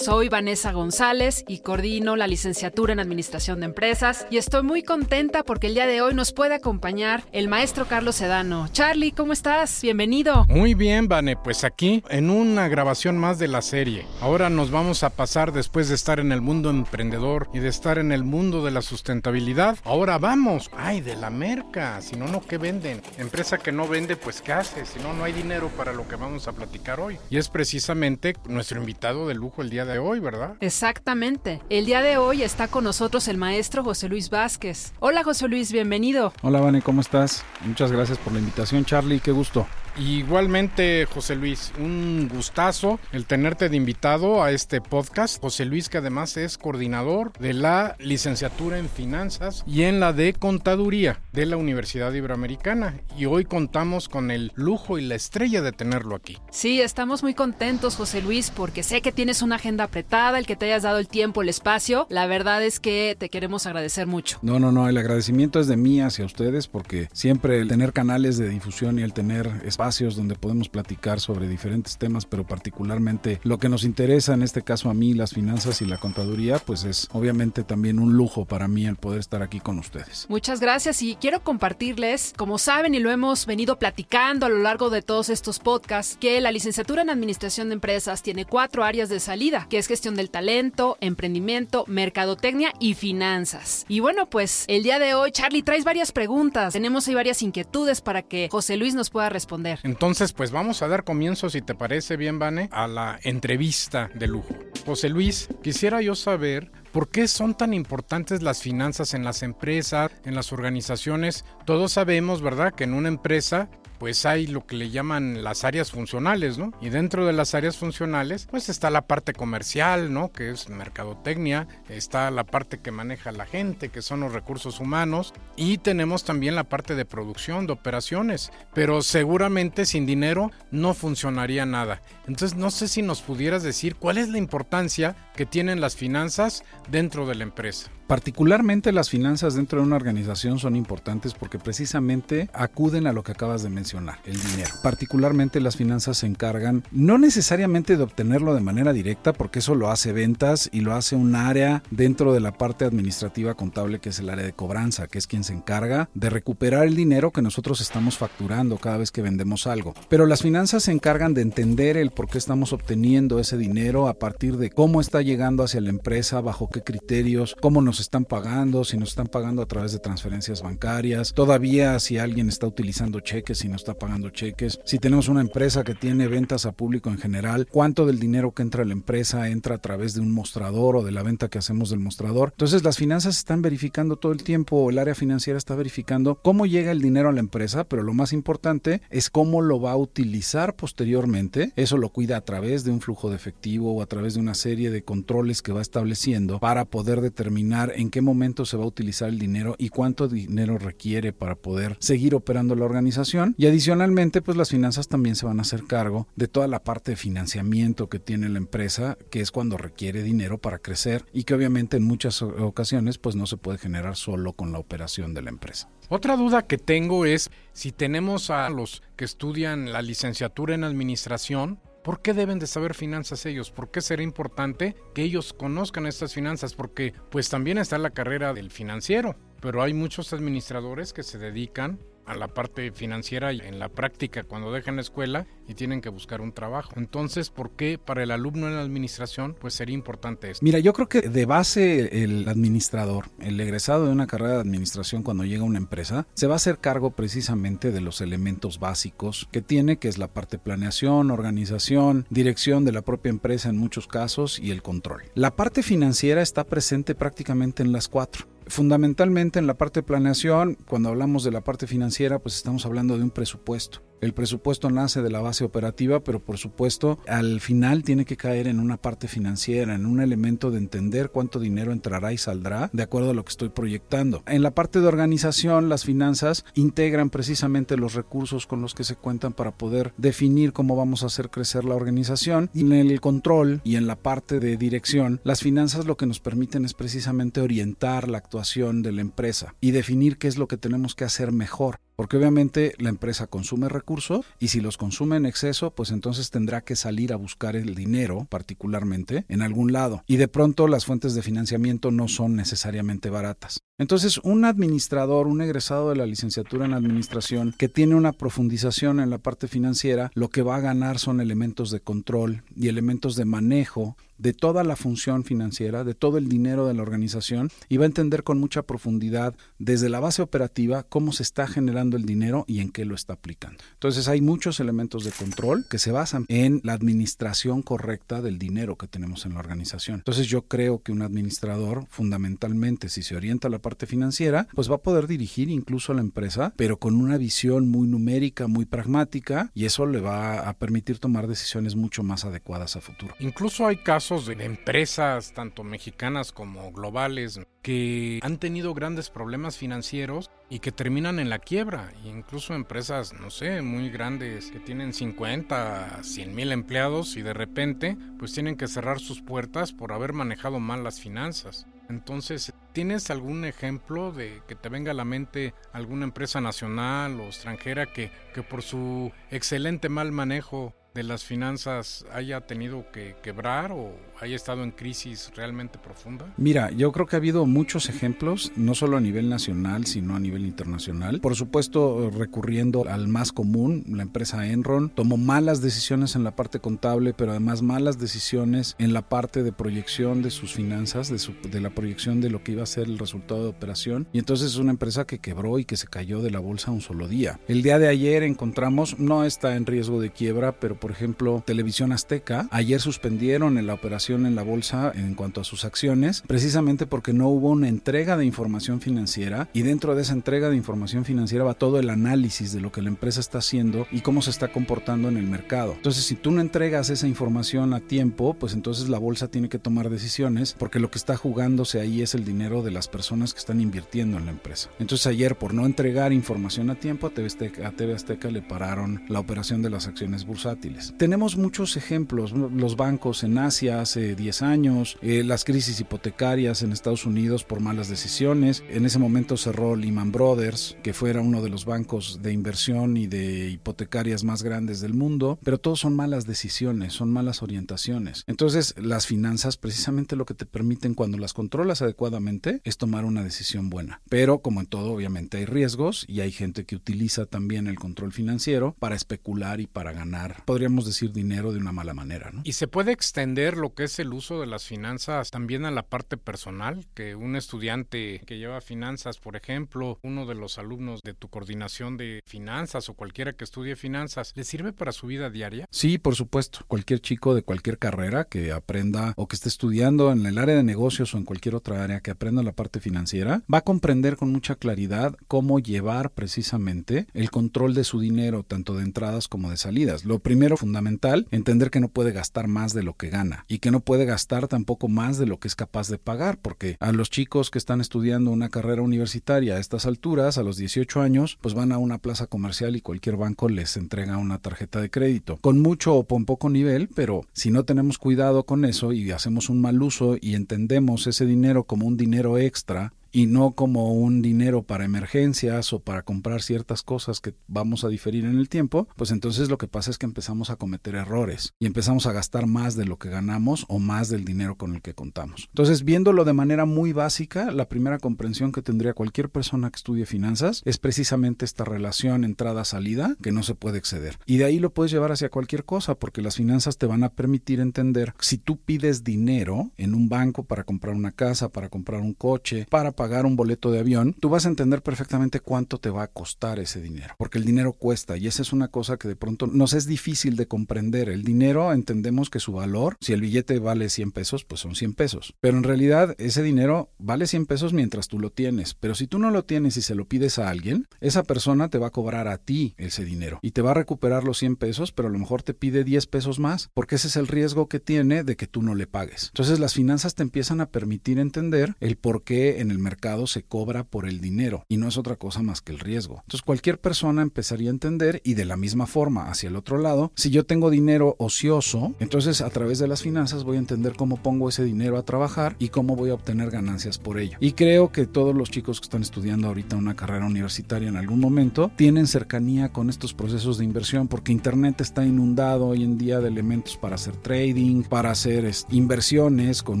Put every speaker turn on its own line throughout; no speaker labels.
Soy Vanessa González y coordino la licenciatura en Administración de Empresas y estoy muy contenta porque el día de hoy nos puede acompañar el maestro Carlos Sedano. Charlie, ¿cómo estás? Bienvenido.
Muy bien, Vane, pues aquí en una grabación más de la serie. Ahora nos vamos a pasar después de estar en el mundo emprendedor y de estar en el mundo de la sustentabilidad. Ahora vamos, ay, de la merca, si no, no, ¿qué venden? Empresa que no vende, pues ¿qué hace? Si no, no hay dinero para lo que vamos a platicar hoy. Y es precisamente nuestro invitado de lujo el día de hoy, ¿verdad?
Exactamente. El día de hoy está con nosotros el maestro José Luis Vázquez. Hola José Luis, bienvenido.
Hola Vane, ¿cómo estás? Muchas gracias por la invitación Charlie, qué gusto.
Igualmente, José Luis, un gustazo el tenerte de invitado a este podcast. José Luis, que además es coordinador de la licenciatura en finanzas y en la de contaduría de la Universidad Iberoamericana. Y hoy contamos con el lujo y la estrella de tenerlo aquí.
Sí, estamos muy contentos, José Luis, porque sé que tienes una agenda apretada, el que te hayas dado el tiempo, el espacio. La verdad es que te queremos agradecer mucho.
No, no, no, el agradecimiento es de mí hacia ustedes porque siempre el tener canales de difusión y el tener espacio espacios donde podemos platicar sobre diferentes temas, pero particularmente lo que nos interesa, en este caso a mí, las finanzas y la contaduría, pues es obviamente también un lujo para mí el poder estar aquí con ustedes.
Muchas gracias y quiero compartirles, como saben y lo hemos venido platicando a lo largo de todos estos podcasts, que la licenciatura en Administración de Empresas tiene cuatro áreas de salida, que es gestión del talento, emprendimiento, mercadotecnia y finanzas. Y bueno, pues el día de hoy, Charlie, traes varias preguntas, tenemos ahí varias inquietudes para que José Luis nos pueda responder.
Entonces, pues vamos a dar comienzo, si te parece bien, Vane, a la entrevista de lujo. José Luis, quisiera yo saber ¿Por qué son tan importantes las finanzas en las empresas, en las organizaciones? Todos sabemos, ¿verdad?, que en una empresa pues hay lo que le llaman las áreas funcionales, ¿no? Y dentro de las áreas funcionales, pues está la parte comercial, ¿no? Que es mercadotecnia, está la parte que maneja la gente, que son los recursos humanos, y tenemos también la parte de producción, de operaciones, pero seguramente sin dinero no funcionaría nada. Entonces no sé si nos pudieras decir cuál es la importancia que tienen las finanzas dentro de la empresa.
Particularmente las finanzas dentro de una organización son importantes porque precisamente acuden a lo que acabas de mencionar, el dinero. Particularmente las finanzas se encargan no necesariamente de obtenerlo de manera directa porque eso lo hace ventas y lo hace un área dentro de la parte administrativa contable que es el área de cobranza, que es quien se encarga de recuperar el dinero que nosotros estamos facturando cada vez que vendemos algo. Pero las finanzas se encargan de entender el por qué estamos obteniendo ese dinero a partir de cómo está llegando hacia la empresa, bajo qué criterios, cómo nos están pagando, si nos están pagando a través de transferencias bancarias, todavía si alguien está utilizando cheques, si no está pagando cheques, si tenemos una empresa que tiene ventas a público en general, cuánto del dinero que entra a la empresa entra a través de un mostrador o de la venta que hacemos del mostrador. Entonces las finanzas están verificando todo el tiempo, el área financiera está verificando cómo llega el dinero a la empresa, pero lo más importante es cómo lo va a utilizar posteriormente. Eso lo cuida a través de un flujo de efectivo o a través de una serie de controles que va estableciendo para poder determinar en qué momento se va a utilizar el dinero y cuánto dinero requiere para poder seguir operando la organización. Y adicionalmente, pues las finanzas también se van a hacer cargo de toda la parte de financiamiento que tiene la empresa, que es cuando requiere dinero para crecer y que obviamente en muchas ocasiones pues no se puede generar solo con la operación de la empresa.
Otra duda que tengo es si tenemos a los que estudian la licenciatura en administración, ¿Por qué deben de saber finanzas ellos? ¿Por qué será importante que ellos conozcan estas finanzas? Porque pues también está la carrera del financiero, pero hay muchos administradores que se dedican a la parte financiera en la práctica cuando dejan la escuela y tienen que buscar un trabajo. Entonces, ¿por qué para el alumno en la administración pues sería importante esto?
Mira, yo creo que de base el administrador, el egresado de una carrera de administración cuando llega a una empresa, se va a hacer cargo precisamente de los elementos básicos que tiene, que es la parte planeación, organización, dirección de la propia empresa en muchos casos y el control. La parte financiera está presente prácticamente en las cuatro. Fundamentalmente en la parte de planeación, cuando hablamos de la parte financiera, pues estamos hablando de un presupuesto. El presupuesto nace de la base operativa, pero por supuesto al final tiene que caer en una parte financiera, en un elemento de entender cuánto dinero entrará y saldrá de acuerdo a lo que estoy proyectando. En la parte de organización, las finanzas integran precisamente los recursos con los que se cuentan para poder definir cómo vamos a hacer crecer la organización. Y en el control y en la parte de dirección, las finanzas lo que nos permiten es precisamente orientar la actuación de la empresa y definir qué es lo que tenemos que hacer mejor porque obviamente la empresa consume recursos y si los consume en exceso, pues entonces tendrá que salir a buscar el dinero, particularmente, en algún lado. Y de pronto las fuentes de financiamiento no son necesariamente baratas. Entonces, un administrador, un egresado de la licenciatura en administración que tiene una profundización en la parte financiera, lo que va a ganar son elementos de control y elementos de manejo de toda la función financiera, de todo el dinero de la organización y va a entender con mucha profundidad desde la base operativa cómo se está generando el dinero y en qué lo está aplicando. Entonces hay muchos elementos de control que se basan en la administración correcta del dinero que tenemos en la organización. Entonces yo creo que un administrador fundamentalmente si se orienta a la parte financiera, pues va a poder dirigir incluso a la empresa, pero con una visión muy numérica, muy pragmática y eso le va a permitir tomar decisiones mucho más adecuadas a futuro.
Incluso hay casos de empresas, tanto mexicanas como globales, que han tenido grandes problemas financieros y que terminan en la quiebra. incluso empresas, no sé, muy grandes que tienen 50, 100 mil empleados y de repente pues tienen que cerrar sus puertas por haber manejado mal las finanzas. Entonces, ¿tienes algún ejemplo de que te venga a la mente alguna empresa nacional o extranjera que, que por su excelente mal manejo de las finanzas haya tenido que quebrar o haya estado en crisis realmente profunda?
Mira, yo creo que ha habido muchos ejemplos, no solo a nivel nacional, sino a nivel internacional. Por supuesto, recurriendo al más común, la empresa Enron tomó malas decisiones en la parte contable, pero además malas decisiones en la parte de proyección de sus finanzas, de, su, de la proyección de lo que iba a ser el resultado de operación. Y entonces es una empresa que quebró y que se cayó de la bolsa un solo día. El día de ayer encontramos, no está en riesgo de quiebra, pero por ejemplo, Televisión Azteca, ayer suspendieron en la operación en la bolsa en cuanto a sus acciones, precisamente porque no hubo una entrega de información financiera y dentro de esa entrega de información financiera va todo el análisis de lo que la empresa está haciendo y cómo se está comportando en el mercado. Entonces, si tú no entregas esa información a tiempo, pues entonces la bolsa tiene que tomar decisiones porque lo que está jugándose ahí es el dinero de las personas que están invirtiendo en la empresa. Entonces, ayer por no entregar información a tiempo, a TV Azteca, le pararon la operación de las acciones bursátiles. Tenemos muchos ejemplos, los bancos en Asia hace 10 años, eh, las crisis hipotecarias en Estados Unidos por malas decisiones. En ese momento cerró Lehman Brothers, que fuera uno de los bancos de inversión y de hipotecarias más grandes del mundo, pero todos son malas decisiones, son malas orientaciones. Entonces, las finanzas precisamente lo que te permiten cuando las controlas adecuadamente es tomar una decisión buena. Pero como en todo, obviamente hay riesgos y hay gente que utiliza también el control financiero para especular y para ganar, podríamos decir, dinero de una mala manera.
Y se puede extender lo que es el uso de las finanzas también a la parte personal, que un estudiante que lleva finanzas, por ejemplo, uno de los alumnos de tu coordinación de finanzas o cualquiera que estudie finanzas, ¿le sirve para su vida diaria?
Sí, por supuesto. Cualquier chico de cualquier carrera que aprenda o que esté estudiando en el área de negocios o en cualquier otra área que aprenda la parte financiera, va a comprender con mucha claridad cómo llevar precisamente el control de su dinero, tanto de entradas como de salidas. Lo primero fundamental, entender que no puede gastar más de lo que gana y que no puede gastar tampoco más de lo que es capaz de pagar, porque a los chicos que están estudiando una carrera universitaria a estas alturas, a los 18 años, pues van a una plaza comercial y cualquier banco les entrega una tarjeta de crédito, con mucho o con poco nivel, pero si no tenemos cuidado con eso y hacemos un mal uso y entendemos ese dinero como un dinero extra, y no como un dinero para emergencias o para comprar ciertas cosas que vamos a diferir en el tiempo, pues entonces lo que pasa es que empezamos a cometer errores y empezamos a gastar más de lo que ganamos o más del dinero con el que contamos. Entonces, viéndolo de manera muy básica, la primera comprensión que tendría cualquier persona que estudie finanzas es precisamente esta relación entrada-salida que no se puede exceder. Y de ahí lo puedes llevar hacia cualquier cosa porque las finanzas te van a permitir entender si tú pides dinero en un banco para comprar una casa, para comprar un coche, para pagar un boleto de avión, tú vas a entender perfectamente cuánto te va a costar ese dinero, porque el dinero cuesta y esa es una cosa que de pronto nos es difícil de comprender. El dinero entendemos que su valor, si el billete vale 100 pesos, pues son 100 pesos, pero en realidad ese dinero vale 100 pesos mientras tú lo tienes, pero si tú no lo tienes y se lo pides a alguien, esa persona te va a cobrar a ti ese dinero y te va a recuperar los 100 pesos, pero a lo mejor te pide 10 pesos más, porque ese es el riesgo que tiene de que tú no le pagues. Entonces las finanzas te empiezan a permitir entender el por qué en el mercado mercado se cobra por el dinero y no es otra cosa más que el riesgo. Entonces cualquier persona empezaría a entender y de la misma forma hacia el otro lado, si yo tengo dinero ocioso, entonces a través de las finanzas voy a entender cómo pongo ese dinero a trabajar y cómo voy a obtener ganancias por ello. Y creo que todos los chicos que están estudiando ahorita una carrera universitaria en algún momento tienen cercanía con estos procesos de inversión porque Internet está inundado hoy en día de elementos para hacer trading, para hacer inversiones con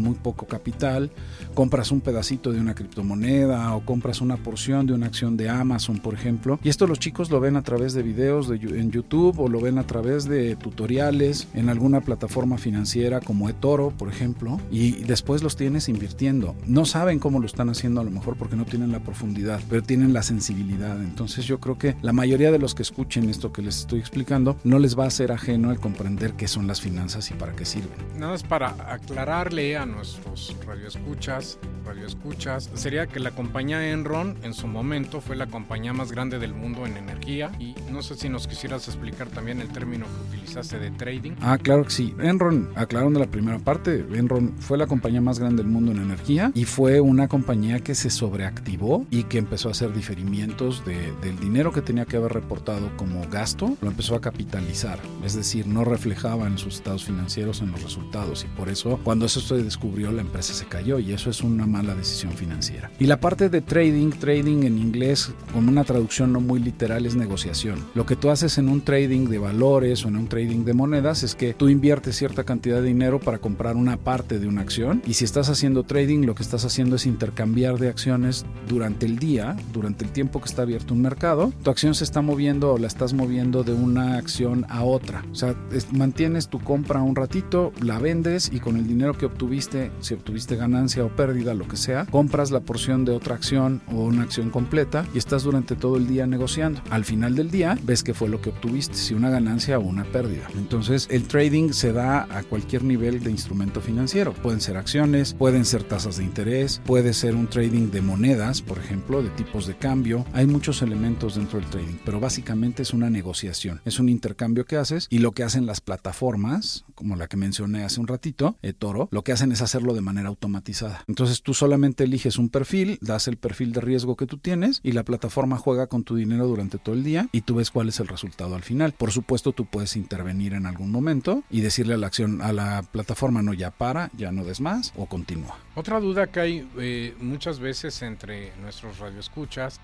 muy poco capital. Compras un pedacito de una criptomoneda o compras una porción de una acción de Amazon, por ejemplo. Y esto los chicos lo ven a través de videos de, en YouTube o lo ven a través de tutoriales en alguna plataforma financiera como eToro, por ejemplo. Y después los tienes invirtiendo. No saben cómo lo están haciendo a lo mejor porque no tienen la profundidad, pero tienen la sensibilidad. Entonces yo creo que la mayoría de los que escuchen esto que les estoy explicando no les va a ser ajeno el comprender qué son las finanzas y para qué sirven.
Nada más para aclararle a nuestros radioescuchas, radioescuchas, sería que la compañía Enron en su momento fue la compañía más grande del mundo en energía y no sé si nos quisieras explicar también el término que utilizaste de trading.
Ah, claro que sí. Enron, aclararon de la primera parte, Enron fue la compañía más grande del mundo en energía y fue una compañía que se sobreactivó y que empezó a hacer diferimientos de, del dinero que tenía que haber reportado como gasto, lo empezó a capitalizar, es decir, no reflejaba en sus estados financieros en los resultados y por eso cuando eso se descubrió la empresa se cayó y eso es una mala decisión financiera. Y la parte de trading, trading en inglés con una traducción no muy literal es negociación. Lo que tú haces en un trading de valores o en un trading de monedas es que tú inviertes cierta cantidad de dinero para comprar una parte de una acción y si estás haciendo trading lo que estás haciendo es intercambiar de acciones durante el día, durante el tiempo que está abierto un mercado. Tu acción se está moviendo o la estás moviendo de una acción a otra. O sea, mantienes tu compra un ratito, la vendes y con el dinero que obtuviste, si obtuviste ganancia o pérdida, lo que sea, compras la porción de otra acción o una acción completa y estás durante todo el día negociando. Al final del día ves qué fue lo que obtuviste, si una ganancia o una pérdida. Entonces el trading se da a cualquier nivel de instrumento financiero. Pueden ser acciones, pueden ser tasas de interés, puede ser un trading de monedas, por ejemplo, de tipos de cambio. Hay muchos elementos dentro del trading, pero básicamente es una negociación, es un intercambio que haces y lo que hacen las plataformas, como la que mencioné hace un ratito, eToro, lo que hacen es hacerlo de manera automatizada. Entonces tú solamente eliges un perfil, das el perfil de riesgo que tú tienes y la plataforma juega con tu dinero durante todo el día y tú ves cuál es el resultado al final. Por supuesto, tú puedes intervenir en algún momento y decirle a la acción, a la plataforma, no, ya para, ya no des más o continúa.
Otra duda que hay eh, muchas veces entre nuestros radioescuchas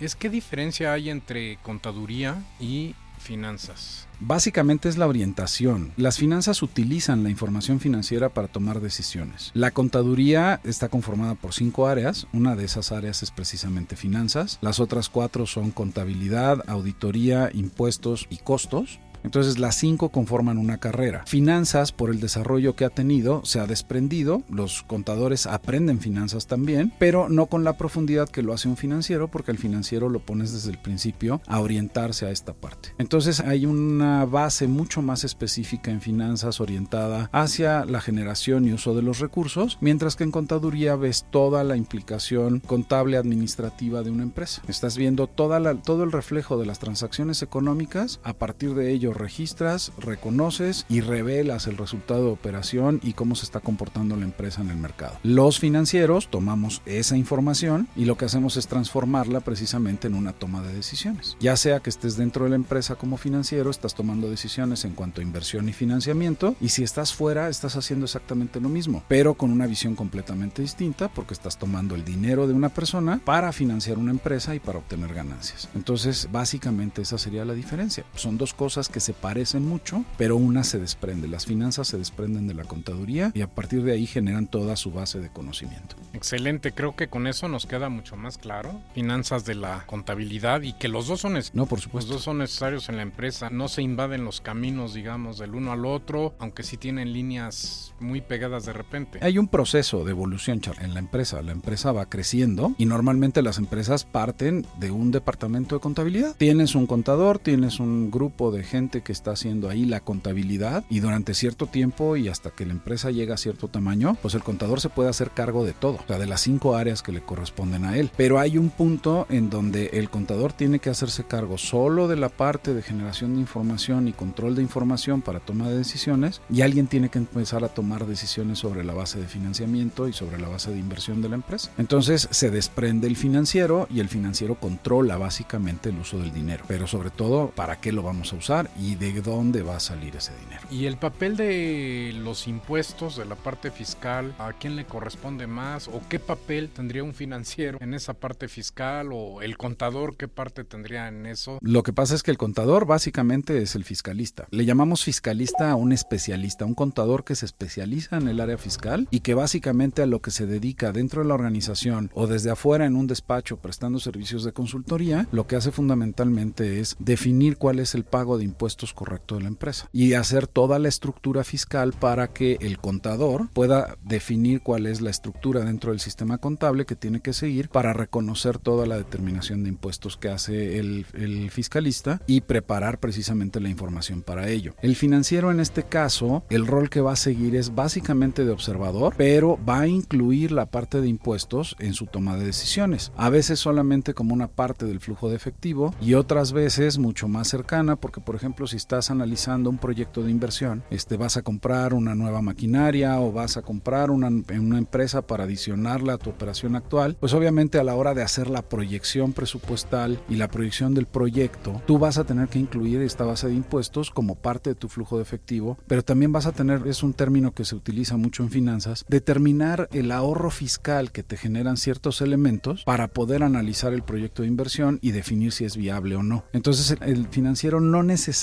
es qué diferencia hay entre contaduría y finanzas.
Básicamente es la orientación. Las finanzas utilizan la información financiera para tomar decisiones. La contaduría está conformada por cinco áreas. Una de esas áreas es precisamente finanzas. Las otras cuatro son contabilidad, auditoría, impuestos y costos. Entonces las cinco conforman una carrera. Finanzas, por el desarrollo que ha tenido, se ha desprendido. Los contadores aprenden finanzas también, pero no con la profundidad que lo hace un financiero, porque el financiero lo pones desde el principio a orientarse a esta parte. Entonces hay una base mucho más específica en finanzas orientada hacia la generación y uso de los recursos, mientras que en contaduría ves toda la implicación contable administrativa de una empresa. Estás viendo toda la, todo el reflejo de las transacciones económicas a partir de ello registras, reconoces y revelas el resultado de operación y cómo se está comportando la empresa en el mercado. Los financieros tomamos esa información y lo que hacemos es transformarla precisamente en una toma de decisiones. Ya sea que estés dentro de la empresa como financiero, estás tomando decisiones en cuanto a inversión y financiamiento y si estás fuera, estás haciendo exactamente lo mismo, pero con una visión completamente distinta porque estás tomando el dinero de una persona para financiar una empresa y para obtener ganancias. Entonces, básicamente esa sería la diferencia. Son dos cosas que se parecen mucho, pero una se desprende. Las finanzas se desprenden de la contaduría y a partir de ahí generan toda su base de conocimiento.
Excelente, creo que con eso nos queda mucho más claro. Finanzas de la contabilidad y que los dos son
no, por supuesto.
Los dos son necesarios en la empresa. No se invaden los caminos, digamos, del uno al otro, aunque sí tienen líneas muy pegadas de repente.
Hay un proceso de evolución en la empresa. La empresa va creciendo y normalmente las empresas parten de un departamento de contabilidad. Tienes un contador, tienes un grupo de gente gente que está haciendo ahí la contabilidad y durante cierto tiempo y hasta que la empresa llega a cierto tamaño, pues el contador se puede hacer cargo de todo, o sea, de las cinco áreas que le corresponden a él. Pero hay un punto en donde el contador tiene que hacerse cargo solo de la parte de generación de información y control de información para toma de decisiones y alguien tiene que empezar a tomar decisiones sobre la base de financiamiento y sobre la base de inversión de la empresa. Entonces se desprende el financiero y el financiero controla básicamente el uso del dinero, pero sobre todo para qué lo vamos a usar y de dónde va a salir ese dinero.
Y el papel de los impuestos, de la parte fiscal, ¿a quién le corresponde más o qué papel tendría un financiero en esa parte fiscal o el contador qué parte tendría en eso?
Lo que pasa es que el contador básicamente es el fiscalista. Le llamamos fiscalista a un especialista, un contador que se especializa en el área fiscal y que básicamente a lo que se dedica dentro de la organización o desde afuera en un despacho prestando servicios de consultoría, lo que hace fundamentalmente es definir cuál es el pago de impuestos correcto de la empresa y hacer toda la estructura fiscal para que el contador pueda definir cuál es la estructura dentro del sistema contable que tiene que seguir para reconocer toda la determinación de impuestos que hace el, el fiscalista y preparar precisamente la información para ello. El financiero en este caso, el rol que va a seguir es básicamente de observador, pero va a incluir la parte de impuestos en su toma de decisiones. A veces solamente como una parte del flujo de efectivo y otras veces mucho más cercana porque por ejemplo si estás analizando un proyecto de inversión, este vas a comprar una nueva maquinaria o vas a comprar una, empresa para adicionarla a tu operación actual, pues obviamente a la hora de hacer la proyección presupuestal y la proyección del proyecto, tú vas a tener que incluir esta base de impuestos como parte de tu flujo de efectivo, pero también vas a tener, es un término que se utiliza mucho en finanzas, determinar el ahorro fiscal que te generan ciertos elementos para poder analizar el proyecto de inversión y definir si es viable o no. Entonces el financiero no necesariamente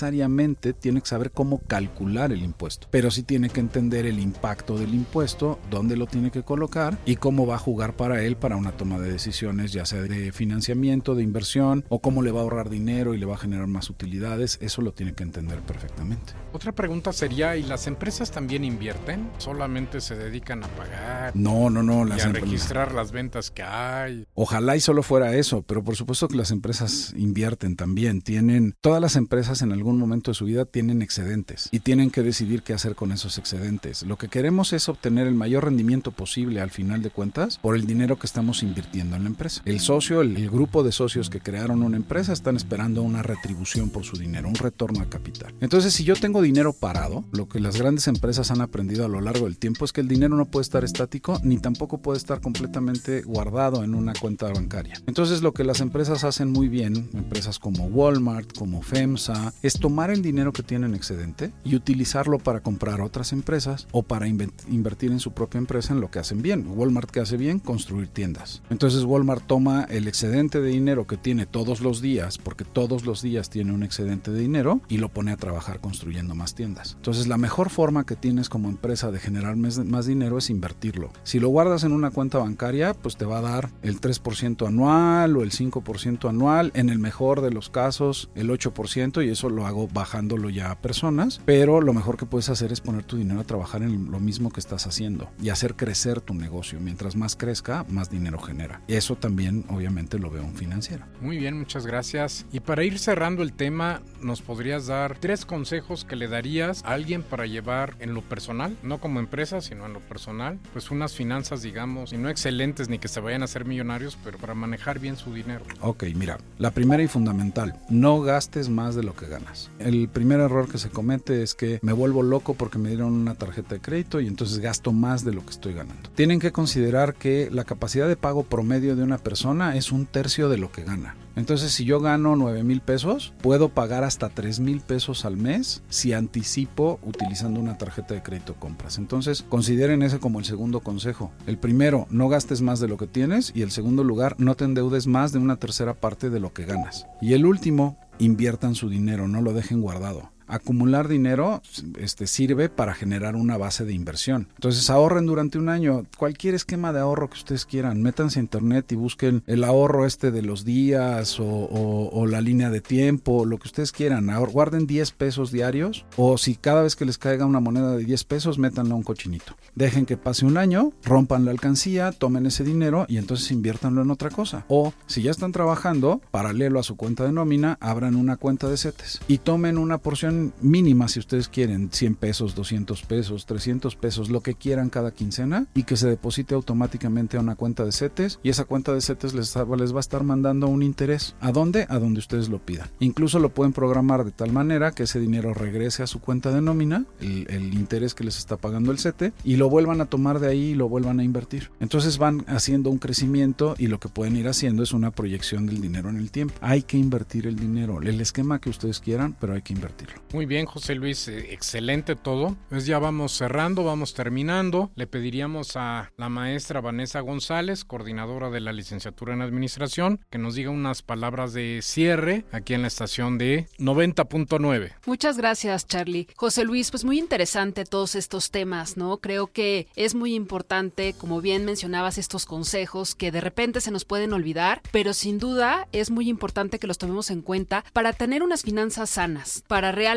tiene que saber cómo calcular el impuesto, pero sí tiene que entender el impacto del impuesto, dónde lo tiene que colocar y cómo va a jugar para él para una toma de decisiones, ya sea de financiamiento, de inversión o cómo le va a ahorrar dinero y le va a generar más utilidades. Eso lo tiene que entender perfectamente.
Otra pregunta sería, ¿y las empresas también invierten? ¿Solamente se dedican a pagar?
No, no, no.
Las y a registrar las ventas que hay.
Ojalá y solo fuera eso, pero por supuesto que las empresas invierten también. Tienen, todas las empresas en algún momento de su vida tienen excedentes y tienen que decidir qué hacer con esos excedentes. Lo que queremos es obtener el mayor rendimiento posible al final de cuentas por el dinero que estamos invirtiendo en la empresa. El socio, el, el grupo de socios que crearon una empresa están esperando una retribución por su dinero, un retorno al capital. Entonces, si yo tengo dinero parado, lo que las grandes empresas han aprendido a lo largo del tiempo es que el dinero no puede estar estático ni tampoco puede estar completamente guardado en una cuenta bancaria. Entonces, lo que las empresas hacen muy bien, empresas como Walmart, como FEMSA, es tomar el dinero que tienen excedente y utilizarlo para comprar otras empresas o para invertir en su propia empresa en lo que hacen bien. Walmart que hace bien, construir tiendas. Entonces Walmart toma el excedente de dinero que tiene todos los días, porque todos los días tiene un excedente de dinero, y lo pone a trabajar construyendo más tiendas. Entonces la mejor forma que tienes como empresa de generar más, dinero es invertirlo. Si lo guardas en una cuenta bancaria, pues te va a dar el 3% anual o el 5% anual, en el mejor de los casos el 8% y eso lo hago bajándolo ya a personas, pero lo mejor que puedes hacer es poner tu dinero a trabajar en lo mismo que estás haciendo y hacer crecer tu negocio. Mientras más crezca, más dinero genera. Eso también obviamente lo veo un financiero.
Muy bien, muchas gracias. Y para ir cerrando el tema, ¿nos podrías dar tres consejos que le darías a alguien para llevar en lo personal, no como empresa, sino en lo personal, pues unas finanzas, digamos, y no excelentes ni que se vayan a ser millonarios, pero para manejar bien su dinero?
Ok, mira, la primera y fundamental, no gastes más de lo que ganas. El primer error que se comete es que me vuelvo loco porque me dieron una tarjeta de crédito y entonces gasto más de lo que estoy ganando. Tienen que considerar que la capacidad de pago promedio de una persona es un tercio de lo que gana. Entonces, si yo gano 9 mil pesos, puedo pagar hasta 3 mil pesos al mes si anticipo utilizando una tarjeta de crédito compras. Entonces, consideren ese como el segundo consejo. El primero, no gastes más de lo que tienes. Y el segundo lugar, no te endeudes más de una tercera parte de lo que ganas. Y el último, inviertan su dinero, no lo dejen guardado acumular dinero este, sirve para generar una base de inversión. Entonces ahorren durante un año cualquier esquema de ahorro que ustedes quieran. Métanse a internet y busquen el ahorro este de los días o, la línea de tiempo, lo que ustedes quieran. guarden 10 pesos diarios o si cada vez que les caiga una moneda de 10 pesos, métanla a un cochinito. Dejen que pase un año, rompan la alcancía, tomen ese dinero y entonces inviértanlo en otra cosa. O si ya están trabajando, paralelo a su cuenta de nómina, abran una cuenta de CETES y tomen una porción mínima, si ustedes quieren, 100 pesos, 200 pesos, 300 pesos, lo que quieran cada quincena y que se deposite automáticamente a una cuenta de CETES y esa cuenta de CETES les, les va a estar mandando un interés. ¿A dónde? A donde ustedes lo pidan. Incluso lo pueden programar de tal manera que ese dinero regrese a su cuenta de nómina, el, el interés que les está pagando el CETE, y lo vuelvan a tomar de ahí y lo vuelvan a invertir. Entonces van haciendo un crecimiento y lo que pueden ir haciendo es una proyección del dinero en el tiempo. Hay que invertir el dinero, el esquema que ustedes quieran, pero hay que invertirlo.
Muy bien, José Luis, eh, excelente todo. Pues ya vamos cerrando, vamos terminando. Le pediríamos a la maestra Vanessa González, coordinadora de la licenciatura en administración, que nos diga unas palabras de cierre aquí en la estación de 90.9.
Muchas gracias, Charlie. José Luis, pues muy interesante todos estos temas, ¿no? Creo que es muy importante, como bien mencionabas, estos consejos que de repente se nos pueden olvidar, pero sin duda es muy importante que los tomemos en cuenta para tener unas finanzas sanas, para realmente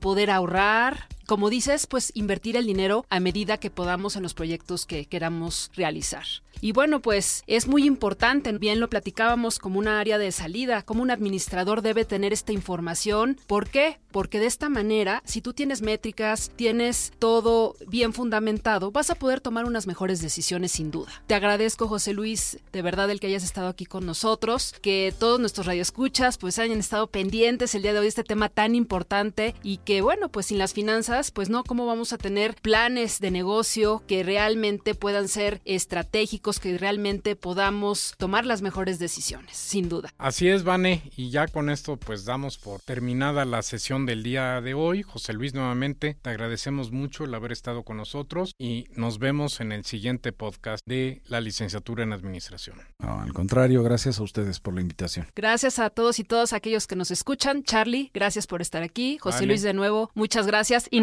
poder ahorrar, como dices, pues invertir el dinero a medida que podamos en los proyectos que queramos realizar. Y bueno, pues es muy importante, bien lo platicábamos como una área de salida, como un administrador debe tener esta información. ¿Por qué? Porque de esta manera, si tú tienes métricas, tienes todo bien fundamentado, vas a poder tomar unas mejores decisiones sin duda. Te agradezco, José Luis, de verdad el que hayas estado aquí con nosotros, que todos nuestros radioescuchas pues hayan estado pendientes el día de hoy este tema tan importante y que bueno, pues sin las finanzas, pues no, ¿cómo vamos a tener planes de negocio que realmente puedan ser estratégicos? que realmente podamos tomar las mejores decisiones, sin duda.
Así es, Vane, y ya con esto pues damos por terminada la sesión del día de hoy. José Luis, nuevamente te agradecemos mucho el haber estado con nosotros y nos vemos en el siguiente podcast de la licenciatura en administración.
al contrario, gracias a ustedes por la invitación.
Gracias a todos y todas aquellos que nos escuchan. Charlie, gracias por estar aquí. José Luis, de nuevo, muchas gracias y